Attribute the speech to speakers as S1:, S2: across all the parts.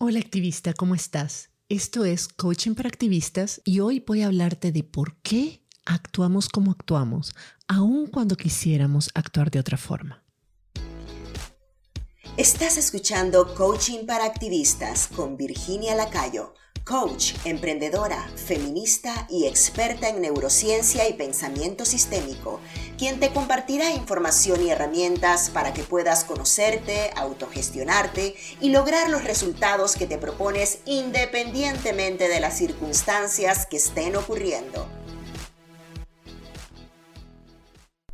S1: Hola activista, ¿cómo estás? Esto es Coaching para Activistas y hoy voy a hablarte de por qué actuamos como actuamos, aun cuando quisiéramos actuar de otra forma.
S2: Estás escuchando Coaching para Activistas con Virginia Lacayo coach, emprendedora, feminista y experta en neurociencia y pensamiento sistémico, quien te compartirá información y herramientas para que puedas conocerte, autogestionarte y lograr los resultados que te propones independientemente de las circunstancias que estén ocurriendo.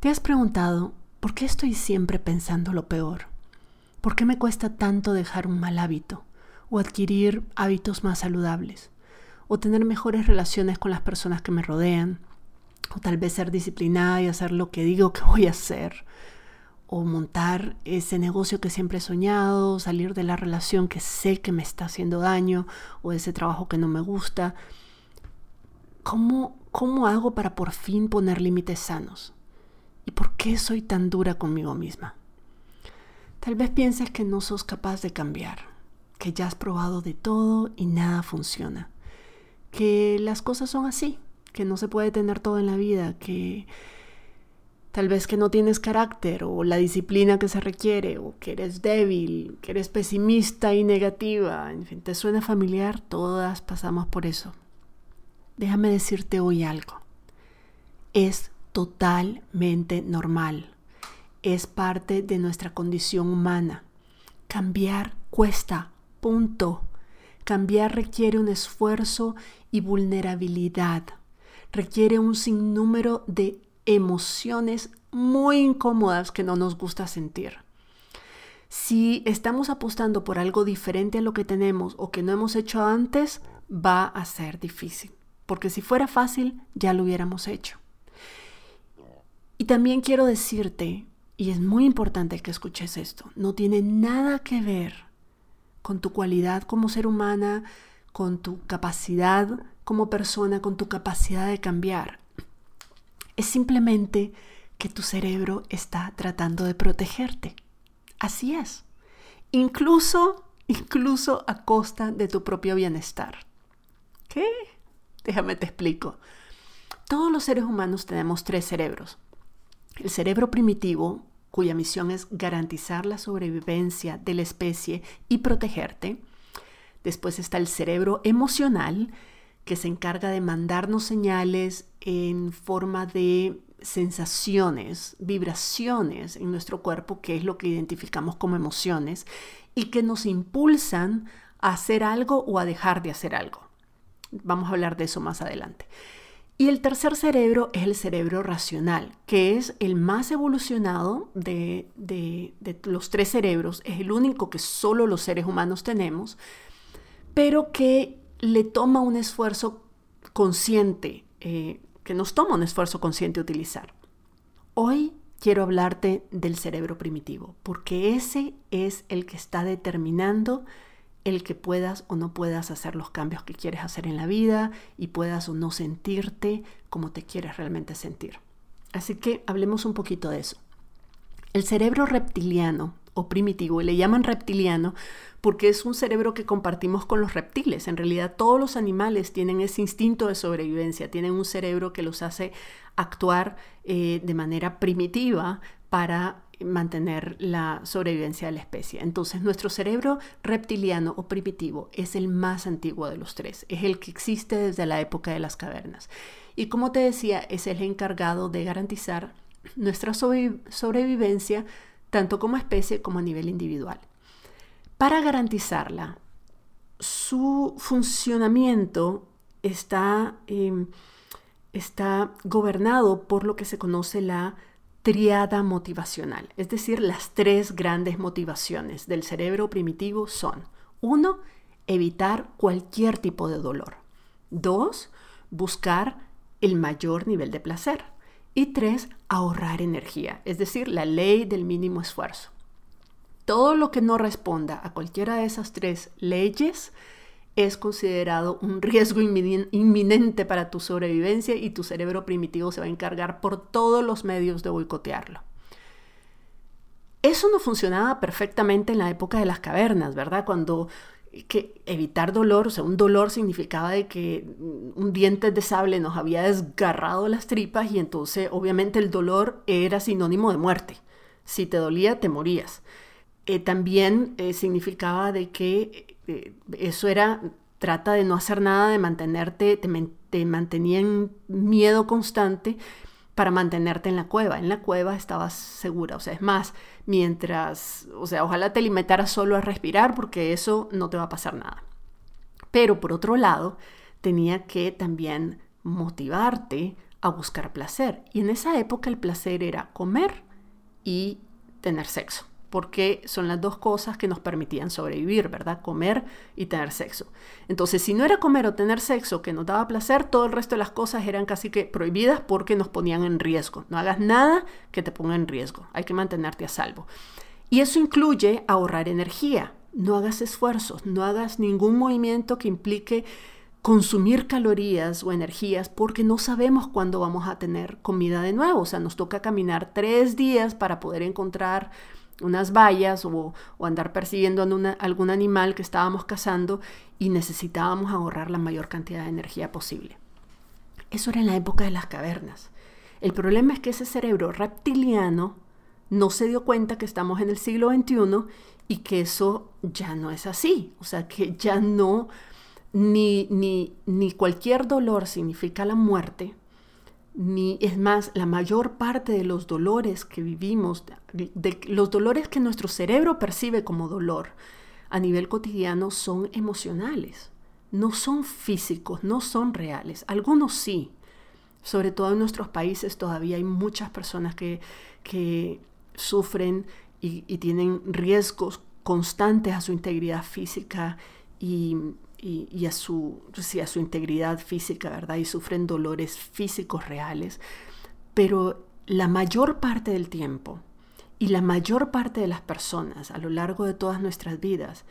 S1: ¿Te has preguntado por qué estoy siempre pensando lo peor? ¿Por qué me cuesta tanto dejar un mal hábito? O adquirir hábitos más saludables, o tener mejores relaciones con las personas que me rodean, o tal vez ser disciplinada y hacer lo que digo que voy a hacer, o montar ese negocio que siempre he soñado, salir de la relación que sé que me está haciendo daño, o ese trabajo que no me gusta. ¿Cómo, cómo hago para por fin poner límites sanos? ¿Y por qué soy tan dura conmigo misma? Tal vez pienses que no sos capaz de cambiar, que ya has probado de todo y nada funciona, que las cosas son así, que no se puede tener todo en la vida, que tal vez que no tienes carácter o la disciplina que se requiere, o que eres débil, que eres pesimista y negativa, en fin, te suena familiar, todas pasamos por eso. Déjame decirte hoy algo. Es totalmente normal. Es parte de nuestra condición humana. Cambiar cuesta Punto. Cambiar requiere un esfuerzo y vulnerabilidad. Requiere un sinnúmero de emociones muy incómodas que no nos gusta sentir. Si estamos apostando por algo diferente a lo que tenemos o que no hemos hecho antes, va a ser difícil. Porque si fuera fácil, ya lo hubiéramos hecho. Y también quiero decirte, y es muy importante que escuches esto, no tiene nada que ver con tu cualidad como ser humana, con tu capacidad como persona, con tu capacidad de cambiar. Es simplemente que tu cerebro está tratando de protegerte. Así es. Incluso, incluso a costa de tu propio bienestar. ¿Qué? Déjame te explico. Todos los seres humanos tenemos tres cerebros. El cerebro primitivo, cuya misión es garantizar la sobrevivencia de la especie y protegerte. Después está el cerebro emocional, que se encarga de mandarnos señales en forma de sensaciones, vibraciones en nuestro cuerpo, que es lo que identificamos como emociones, y que nos impulsan a hacer algo o a dejar de hacer algo. Vamos a hablar de eso más adelante. Y el tercer cerebro es el cerebro racional, que es el más evolucionado de, los tres cerebros, es el único que solo los seres humanos tenemos, pero que le toma un esfuerzo consciente, eh, que nos toma un esfuerzo consciente utilizar. Hoy quiero hablarte del cerebro primitivo, porque ese es el que está determinando el que puedas o no puedas hacer los cambios que quieres hacer en la vida y puedas o no sentirte como te quieres realmente sentir. Así que hablemos un poquito de eso. El cerebro reptiliano o primitivo, y le llaman reptiliano porque es un cerebro que compartimos con los reptiles. En realidad todos los animales tienen ese instinto de sobrevivencia, tienen un cerebro que los hace actuar eh, de manera primitiva para mantener la sobrevivencia de la especie. Entonces, nuestro cerebro reptiliano o primitivo es el más antiguo de los tres, es el que existe desde la época de las cavernas. Y como te decía, es el encargado de garantizar nuestra sobrevivencia tanto como especie como a nivel individual. Para garantizarla, su funcionamiento está, em, está gobernado por lo que se conoce la triada motivacional, es decir, las tres grandes motivaciones del cerebro primitivo son, uno, evitar cualquier tipo de dolor. Dos, buscar el mayor nivel de placer. Y tres, ahorrar energía, es decir, la ley del mínimo esfuerzo. Todo lo que no responda a cualquiera de esas tres leyes es considerado un riesgo inminente para tu sobrevivencia y tu cerebro primitivo se va a encargar por todos los medios de boicotearlo. Eso no funcionaba perfectamente en la época de las cavernas, ¿verdad? Cuando que evitar dolor, o sea, un dolor significaba de que un diente de sable nos había desgarrado las tripas y entonces obviamente el dolor era sinónimo de muerte. Si te dolía, te morías. Eh, también eh, significaba de que eh, eso era, trata de no hacer nada, de mantenerte, te, te mantenía en miedo constante para mantenerte en la cueva. En la cueva estabas segura. O sea, es más, mientras, o sea, ojalá te limitaras solo a respirar porque eso no te va a pasar nada. Pero por otro lado, tenía que también motivarte a buscar placer. Y en esa época el placer era comer y tener sexo porque son las dos cosas que nos permitían sobrevivir, ¿verdad? Comer y tener sexo. Entonces, si no era comer o tener sexo que nos daba placer, todo el resto de las cosas eran casi que prohibidas porque nos ponían en riesgo. No hagas nada que te ponga en riesgo, hay que mantenerte a salvo. Y eso incluye ahorrar energía. No hagas esfuerzos, no hagas ningún movimiento que implique consumir calorías o energías porque no sabemos cuándo vamos a tener comida de nuevo. O sea, nos toca caminar tres días para poder encontrar unas vallas o, andar persiguiendo a algún animal que estábamos cazando y necesitábamos ahorrar la mayor cantidad de energía posible. Eso era en la época de las cavernas. El problema es que ese cerebro reptiliano no se dio cuenta que estamos en el siglo XXI y que eso ya no es así. O sea, que ya no, ni, ni, ni cualquier dolor significa la muerte, ni es más, la mayor parte de los dolores que vivimos, de, los dolores que nuestro cerebro percibe como dolor a nivel cotidiano son emocionales, no son físicos, no son reales. Algunos sí, sobre todo en nuestros países todavía hay muchas personas que, que sufren y, y tienen riesgos constantes a su integridad física y, y, a, su, a su integridad física, ¿verdad? Y sufren dolores físicos reales. Pero la mayor parte del tiempo y la mayor parte de las personas a lo largo de todas nuestras vidas,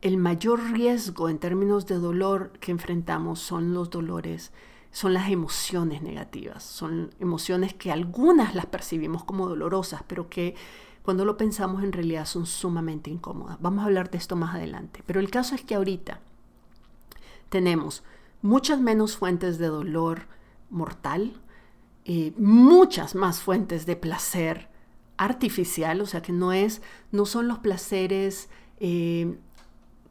S1: el mayor riesgo en términos de dolor que enfrentamos son los dolores, son las emociones negativas, son emociones que algunas las percibimos como dolorosas, pero que cuando lo pensamos en realidad son sumamente incómodas. Vamos a hablar de esto más adelante, pero el caso es que ahorita tenemos muchas menos fuentes de dolor mortal, eh, muchas más fuentes de placer artificial, o sea que no es, no son los placeres eh,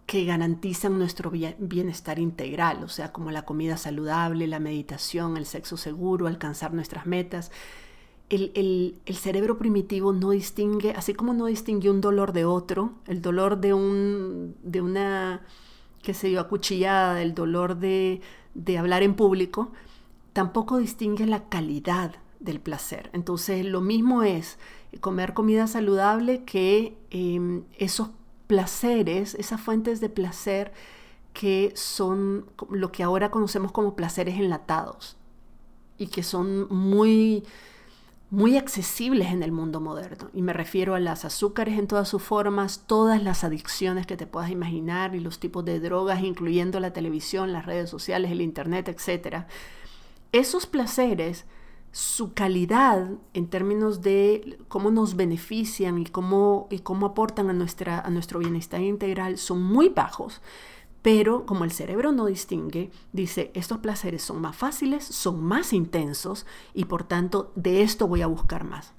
S1: que garantizan nuestro bienestar integral, o sea, como la comida saludable, la meditación, el sexo seguro, alcanzar nuestras metas. El, el, cerebro primitivo no distingue, así como no distingue un dolor de otro, el dolor de, un, de una que se dio acuchillada, del dolor de, hablar en público, tampoco distingue la calidad del placer. Entonces, lo mismo es comer comida saludable que em, esos placeres, esas fuentes de placer que son lo que ahora conocemos como placeres enlatados y que son muy muy accesibles en el mundo moderno. Y me refiero a las azúcares en todas sus formas, todas las adicciones que te puedas imaginar y los tipos de drogas, incluyendo la televisión, las redes sociales, el internet, etc. Esos placeres, su calidad en términos de cómo nos benefician y cómo, y cómo aportan a, nuestra, a nuestro bienestar integral son muy bajos. Pero como el cerebro no distingue, dice, estos placeres son más fáciles, son más intensos y por tanto de esto voy a buscar más.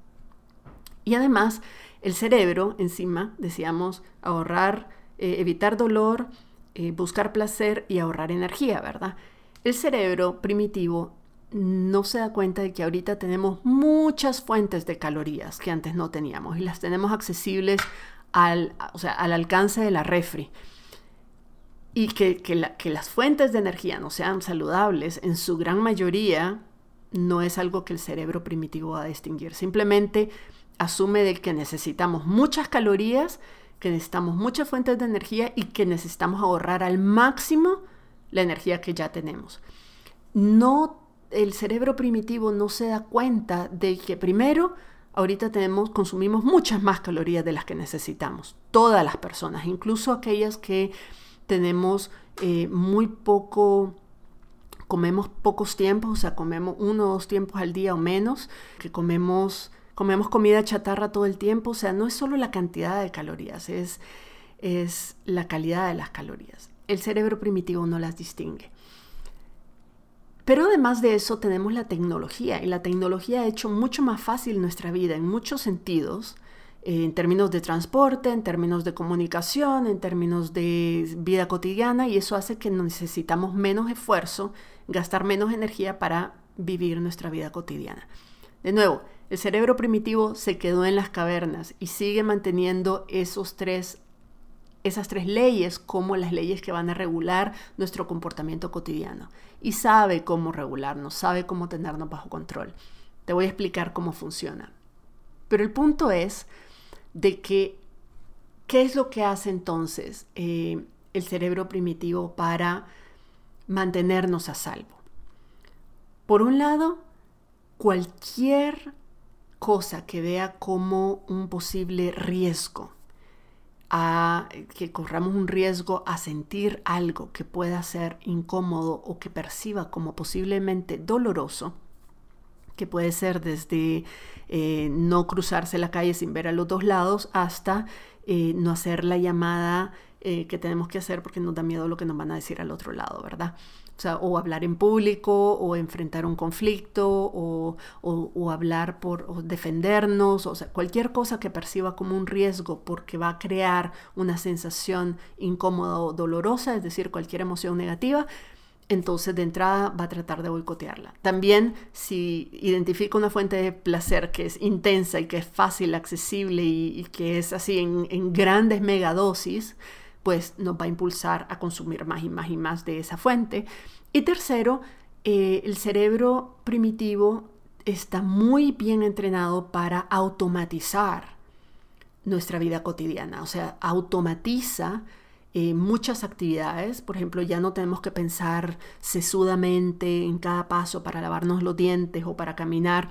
S1: Y además, el cerebro, encima, decíamos, ahorrar, eh, evitar dolor, eh, buscar placer y ahorrar energía, ¿verdad? El cerebro primitivo no se da cuenta de que ahorita tenemos muchas fuentes de calorías que antes no teníamos y las tenemos accesibles al, al alcance de la refri y que, las fuentes de energía no sean saludables, en su gran mayoría no es algo que el cerebro primitivo va a distinguir. Simplemente asume de que necesitamos muchas calorías, que necesitamos muchas fuentes de energía y que necesitamos ahorrar al máximo la energía que ya tenemos. No, el cerebro primitivo no se da cuenta de que primero ahorita tenemos, consumimos muchas más calorías de las que necesitamos. Todas las personas, incluso aquellas que tenemos eh, muy poco, comemos pocos tiempos, o sea, comemos uno o dos tiempos al día o menos, que comemos, comemos comida chatarra todo el tiempo, o sea, no es solo la cantidad de calorías, es es la calidad de las calorías. El cerebro primitivo no las distingue. Pero además de eso tenemos la tecnología y la tecnología ha hecho mucho más fácil nuestra vida en muchos sentidos, en términos de transporte, en términos de comunicación, en términos de vida cotidiana y eso hace que necesitamos menos esfuerzo, gastar menos energía para vivir nuestra vida cotidiana. De nuevo, el cerebro primitivo se quedó en las cavernas y sigue manteniendo esos tres esas tres leyes como las leyes que van a regular nuestro comportamiento cotidiano. Y sabe cómo regularnos, sabe cómo tenernos bajo control. Te voy a explicar cómo funciona. Pero el punto es de que, ¿qué es lo que hace entonces eh, el cerebro primitivo para mantenernos a salvo? Por un lado, cualquier cosa que vea como un posible riesgo a que corramos un riesgo a sentir algo que pueda ser incómodo o que perciba como posiblemente doloroso, que puede ser desde eh, no cruzarse la calle sin ver a los dos lados hasta eh, no hacer la llamada eh, que tenemos que hacer porque nos da miedo lo que nos van a decir al otro lado, ¿verdad? O, o hablar en público, o enfrentar un conflicto, o, o, hablar por defendernos, o sea, cualquier cosa que perciba como un riesgo porque va a crear una sensación incómoda o dolorosa, es decir, cualquier emoción negativa, entonces de entrada va a tratar de boicotearla. También si identifica una fuente de placer que es intensa y que es fácil, accesible y, que es así en, grandes megadosis, pues nos va a impulsar a consumir más y más y más de esa fuente. Y tercero, eh, el cerebro primitivo está muy bien entrenado para automatizar nuestra vida cotidiana, o sea, automatiza eh, muchas actividades, por ejemplo, ya no tenemos que pensar sesudamente en cada paso para lavarnos los dientes o para caminar,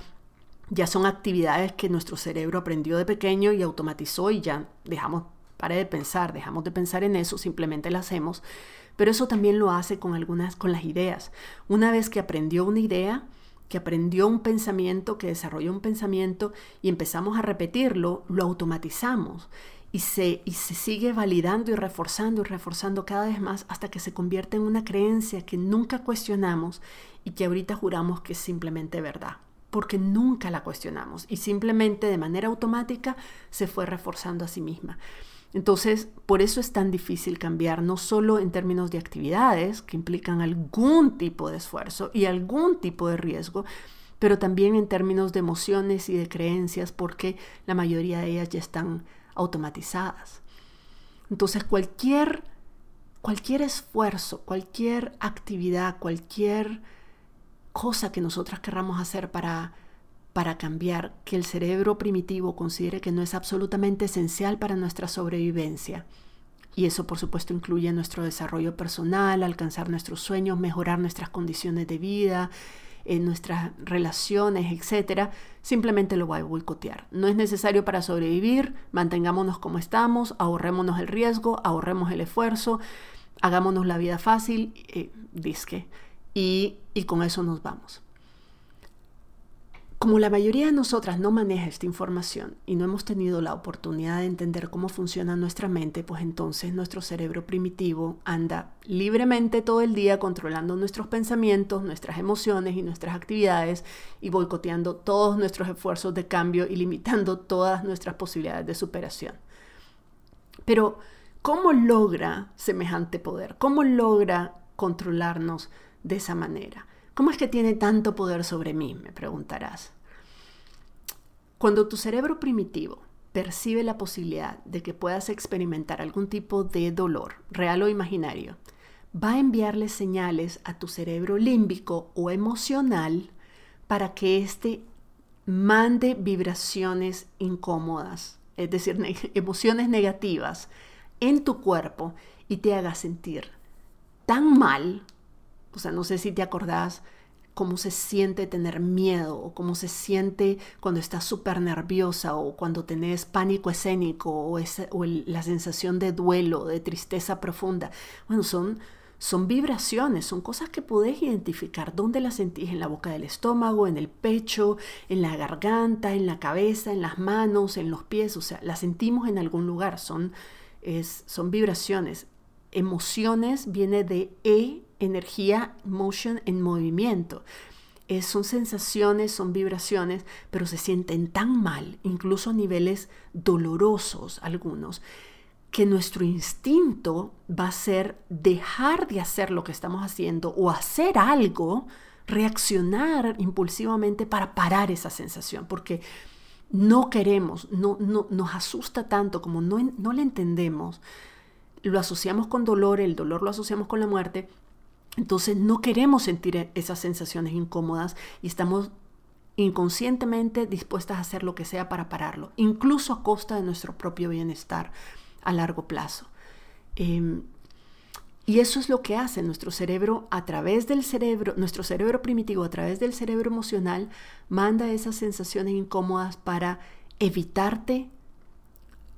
S1: ya son actividades que nuestro cerebro aprendió de pequeño y automatizó y ya dejamos pare de pensar, dejamos de pensar en eso, simplemente lo hacemos. Pero eso también lo hace con algunas, con las ideas. Una vez que aprendió una idea, que aprendió un pensamiento, que desarrolló un pensamiento y empezamos a repetirlo, lo automatizamos y se, y se sigue validando y reforzando y reforzando cada vez más hasta que se convierte en una creencia que nunca cuestionamos y que ahorita juramos que es simplemente verdad porque nunca la cuestionamos y simplemente de manera automática se fue reforzando a sí misma. Entonces, por eso es tan difícil cambiar, no solo en términos de actividades que implican algún tipo de esfuerzo y algún tipo de riesgo, pero también en términos de emociones y de creencias, porque la mayoría de ellas ya están automatizadas. Entonces, cualquier, cualquier esfuerzo, cualquier actividad, cualquier cosa que nosotras querramos hacer para para cambiar que el cerebro primitivo considere que no es absolutamente esencial para nuestra sobrevivencia. Y eso por supuesto incluye nuestro desarrollo personal, alcanzar nuestros sueños, mejorar nuestras condiciones de vida, en nuestras relaciones, etc. Simplemente lo va a boicotear. No es necesario para sobrevivir, mantengámonos como estamos, ahorrémonos el riesgo, ahorremos el esfuerzo, hagámonos la vida fácil, eh, disque. Y, y con eso nos vamos. Como la mayoría de nosotras no maneja esta información y no hemos tenido la oportunidad de entender cómo funciona nuestra mente, pues entonces nuestro cerebro primitivo anda libremente todo el día controlando nuestros pensamientos, nuestras emociones y nuestras actividades y boicoteando todos nuestros esfuerzos de cambio y limitando todas nuestras posibilidades de superación. Pero, ¿cómo logra semejante poder? ¿Cómo logra controlarnos de esa manera? ¿Cómo es que tiene tanto poder sobre mí? Me preguntarás. Cuando tu cerebro primitivo percibe la posibilidad de que puedas experimentar algún tipo de dolor, real o imaginario, va a enviarle señales a tu cerebro límbico o emocional para que éste mande vibraciones incómodas, es decir, emociones negativas en tu cuerpo y te haga sentir tan mal o sea, no sé si te acordás cómo se siente tener miedo o cómo se siente cuando estás súper nerviosa o cuando tenés pánico escénico o, la sensación de duelo, de tristeza profunda. Bueno, son, son vibraciones, son cosas que podés identificar. ¿Dónde las sentís? En la boca del estómago, en el pecho, en la garganta, en la cabeza, en las manos, en los pies. O sea, las sentimos en algún lugar. Son es, son vibraciones. Emociones viene de E, energía, motion, en movimiento. son sensaciones, son vibraciones, pero se sienten tan mal, incluso a niveles dolorosos algunos, que nuestro instinto va a ser dejar de hacer lo que estamos haciendo o hacer algo, reaccionar impulsivamente para parar esa sensación, porque no queremos, no, no nos asusta tanto como no, no le entendemos, lo asociamos con dolor, el dolor lo asociamos con la muerte, entonces no queremos sentir e, esas sensaciones incómodas y estamos inconscientemente dispuestas a hacer lo que sea para pararlo, incluso a costa de nuestro propio bienestar a largo plazo. Em, y eso es lo que hace nuestro cerebro a través del cerebro, nuestro cerebro primitivo a través del cerebro emocional, manda esas sensaciones incómodas para evitarte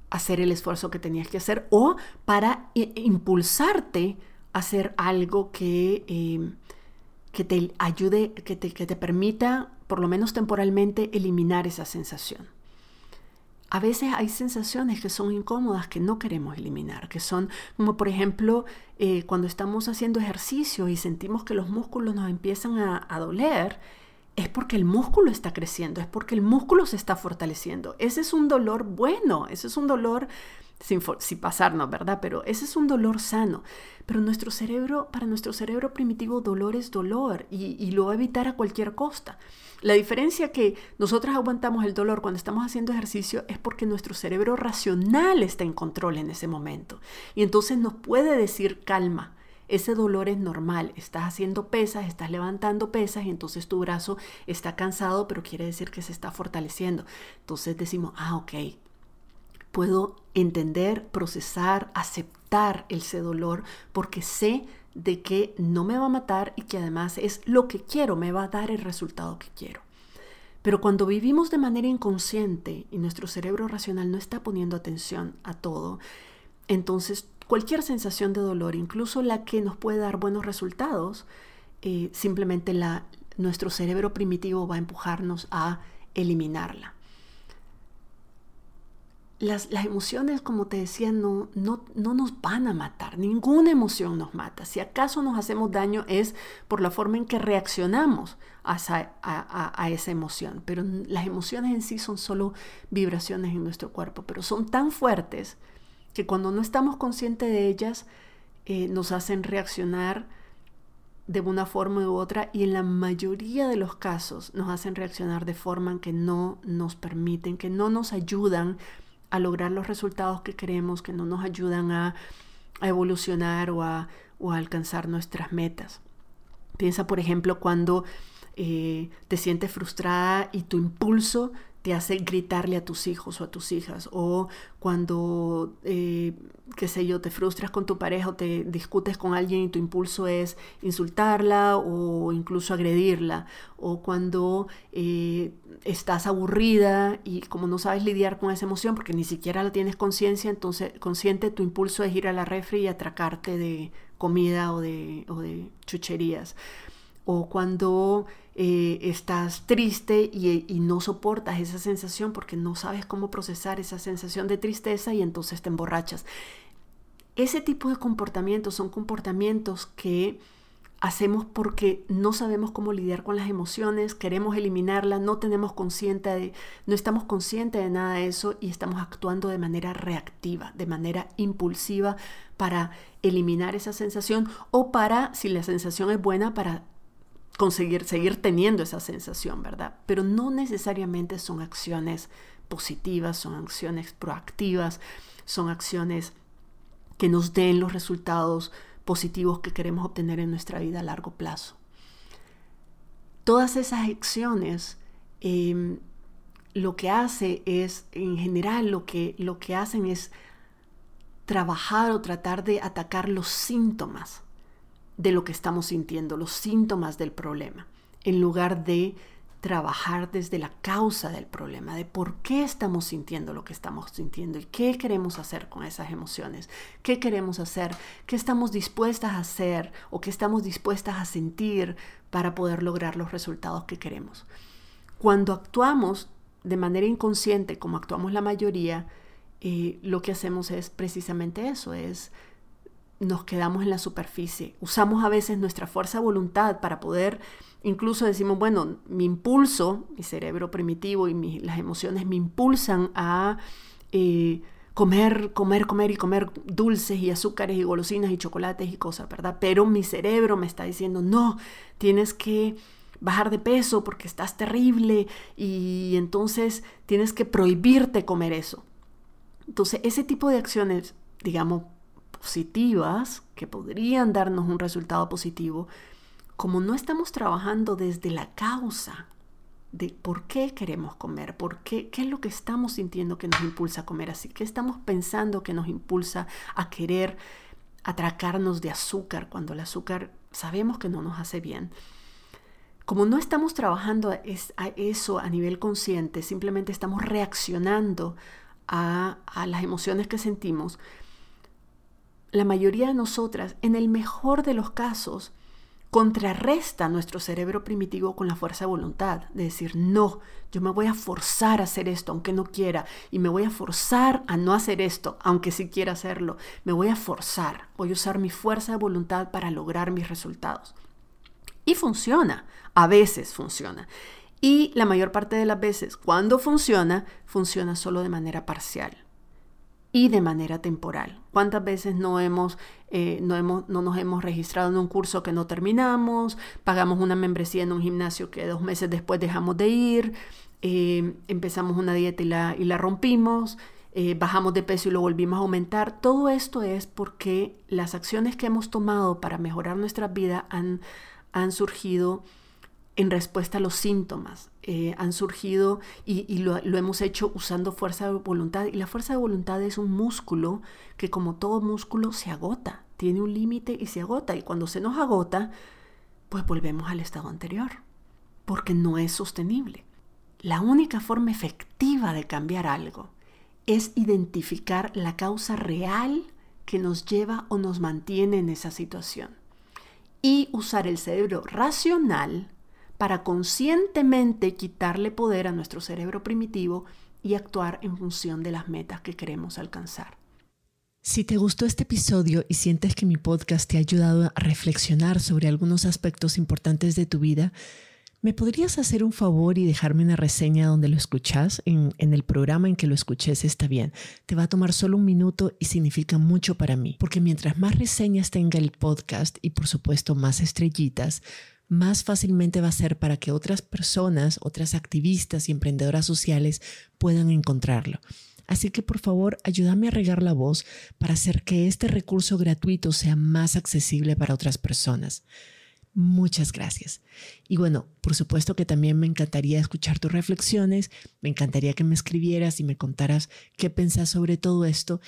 S1: hacer el esfuerzo que tenías que hacer o para impulsarte hacer algo que, em, que te ayude, que te, que te permita, por lo menos temporalmente, eliminar esa sensación a veces hay sensaciones que son incómodas que no queremos eliminar, que son como por ejemplo eh, cuando estamos haciendo ejercicio y sentimos que los músculos nos empiezan a, a doler, es porque el músculo está creciendo, es porque el músculo se está fortaleciendo. Ese es un dolor bueno, ese es un dolor sin, pasarnos, ¿verdad? Pero ese es un dolor sano. Pero nuestro cerebro, para nuestro cerebro primitivo, dolor es dolor y, lo va a evitar a cualquier costa. La diferencia que nosotros aguantamos el dolor cuando estamos haciendo ejercicio es porque nuestro cerebro racional está en control en ese momento. Y entonces nos puede decir calma. Ese dolor es normal, estás haciendo pesas, estás levantando pesas y entonces tu brazo está cansado, pero quiere decir que se está fortaleciendo. Entonces decimos, ah, ok, puedo entender, procesar, aceptar ese dolor porque sé de que no me va a matar y que además es lo que quiero, me va a dar el resultado que quiero. Pero cuando vivimos de manera inconsciente y nuestro cerebro racional no está poniendo atención a todo, entonces cualquier sensación de dolor, incluso la que nos puede dar buenos resultados, eh, simplemente la, nuestro cerebro primitivo va a empujarnos a eliminarla las, emociones, como te decía, no, no, no, nos van a matar. Ninguna emoción nos mata. Si acaso nos hacemos daño es por la forma en que reaccionamos a esa, a, esa emoción. Pero las emociones en sí son solo vibraciones en nuestro cuerpo, pero son tan fuertes que cuando no estamos conscientes de ellas, eh, nos hacen reaccionar de una forma u otra y en la mayoría de los casos nos hacen reaccionar de forma que no nos permiten, que no nos ayudan a lograr los resultados que queremos, que no nos ayudan a, evolucionar o a, alcanzar nuestras metas. Piensa, por ejemplo, cuando eh, te sientes frustrada y tu impulso te hace gritarle a tus hijos o a tus hijas, o cuando, eh, qué sé yo, te frustras con tu pareja o te discutes con alguien y tu impulso es insultarla o incluso agredirla, o cuando eh, estás aburrida y como no sabes lidiar con esa emoción porque ni siquiera la tienes conciencia, entonces consciente tu impulso es ir a la refri y atracarte de comida o o de chucherías. O cuando eh, estás triste y, no soportas esa sensación porque no sabes cómo procesar esa sensación de tristeza y entonces te emborrachas. Ese tipo de comportamientos son comportamientos que hacemos porque no sabemos cómo lidiar con las emociones, queremos eliminarlas, no tenemos consciente no estamos conscientes de nada de eso y estamos actuando de manera reactiva, de manera impulsiva para eliminar esa sensación o para, si la sensación es buena, para conseguir seguir teniendo esa sensación, ¿verdad? Pero no necesariamente son acciones positivas, son acciones proactivas, son acciones que nos den los resultados positivos que queremos obtener en nuestra vida a largo plazo. Todas esas acciones em, lo que hace es, en general, lo que, lo que hacen es trabajar o tratar de atacar los síntomas de lo que estamos sintiendo, los síntomas del problema, en lugar de trabajar desde la causa del problema, de por qué estamos sintiendo lo que estamos sintiendo y qué queremos hacer con esas emociones, qué queremos hacer, qué estamos dispuestas a hacer o qué estamos dispuestas a sentir para poder lograr los resultados que queremos. Cuando actuamos de manera inconsciente, como actuamos la mayoría, eh, lo que hacemos es precisamente eso, es nos quedamos en la superficie. Usamos a veces nuestra fuerza de voluntad para poder, incluso decimos, bueno, mi impulso, mi cerebro primitivo y las emociones me impulsan a eh, comer, comer, comer y comer dulces y azúcares y golosinas y chocolates y cosas, ¿verdad? Pero mi cerebro me está diciendo, no, tienes que bajar de peso porque estás terrible y entonces tienes que prohibirte comer eso. Entonces, ese tipo de acciones, digamos, positivas, que podrían darnos un resultado positivo, como no estamos trabajando desde la causa de por qué queremos comer, por qué, qué es lo que estamos sintiendo que nos impulsa a comer así, qué estamos pensando que nos impulsa a querer atracarnos de azúcar cuando el azúcar sabemos que no nos hace bien. Como no estamos trabajando a eso a nivel consciente, simplemente estamos reaccionando a, las emociones que sentimos, la mayoría de nosotras, en el mejor de los casos, contrarresta nuestro cerebro primitivo con la fuerza de voluntad, de decir, no, yo me voy a forzar a hacer esto aunque no quiera, y me voy a forzar a no hacer esto aunque sí quiera hacerlo, me voy a forzar, voy a usar mi fuerza de voluntad para lograr mis resultados. Y funciona, a veces funciona. Y la mayor parte de las veces, cuando funciona, funciona solo de manera parcial y de manera temporal. ¿Cuántas veces no, hemos, eh, no, hemos, no nos hemos registrado en un curso que no terminamos? Pagamos una membresía en un gimnasio que dos meses después dejamos de ir, eh, empezamos una dieta y la, y la rompimos, eh, bajamos de peso y lo volvimos a aumentar. Todo esto es porque las acciones que hemos tomado para mejorar nuestra vida han, han surgido en respuesta a los síntomas. Eh, han surgido y, lo, hemos hecho usando fuerza de voluntad. Y la fuerza de voluntad es un músculo que como todo músculo se agota, tiene un límite y se agota. Y cuando se nos agota, pues volvemos al estado anterior, porque no es sostenible. La única forma efectiva de cambiar algo es identificar la causa real que nos lleva o nos mantiene en esa situación y usar el cerebro racional para conscientemente quitarle poder a nuestro cerebro primitivo y actuar en función de las metas que queremos alcanzar.
S3: Si te gustó este episodio y sientes que mi podcast te ha ayudado a reflexionar sobre algunos aspectos importantes de tu vida, ¿me podrías hacer un favor y dejarme una reseña donde lo escuchas? En, en, el programa en que lo escuches está bien. Te va a tomar solo un minuto y significa mucho para mí, porque mientras más reseñas tenga el podcast y por supuesto más estrellitas, más fácilmente va a ser para que otras personas, otras activistas y emprendedoras sociales puedan encontrarlo. Así que por favor, ayúdame a regar la voz para hacer que este recurso gratuito sea más accesible para otras personas. Muchas gracias. Y bueno, por supuesto que también me encantaría escuchar tus reflexiones, me encantaría que me escribieras y me contaras qué pensás sobre todo esto.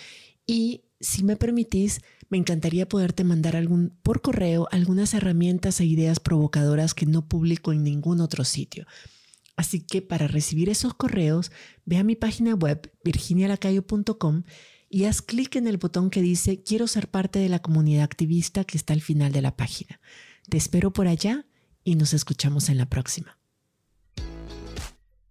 S3: Y si me permitís, me encantaría poderte mandar algún, por correo algunas herramientas e ideas provocadoras que no publico en ningún otro sitio. Así que para recibir esos correos, ve a mi página web virginialacayo.com y haz clic en el botón que dice Quiero ser parte de la comunidad activista que está al final de la página. Te espero por allá y nos escuchamos en la próxima.